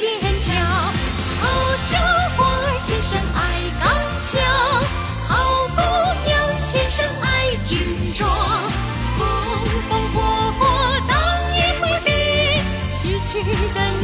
坚强，好小伙，天生爱钢枪，好姑娘，天生爱军装，风风火火当一回兵，失去的。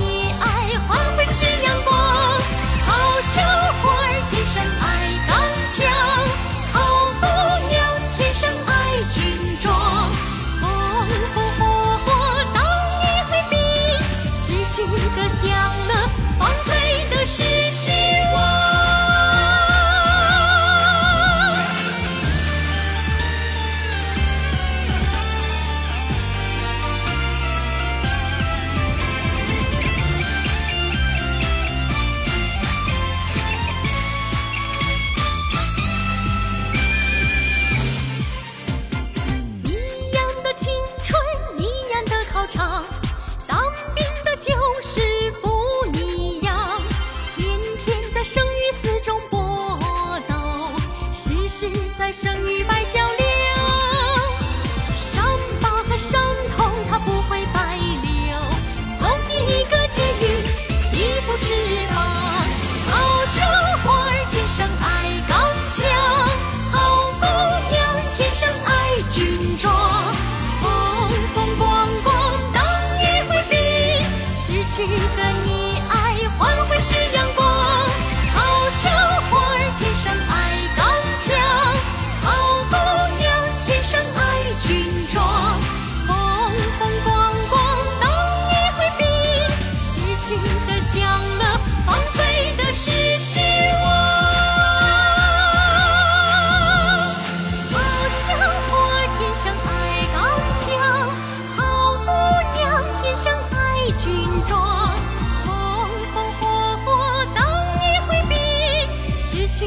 在生与败 Chỉ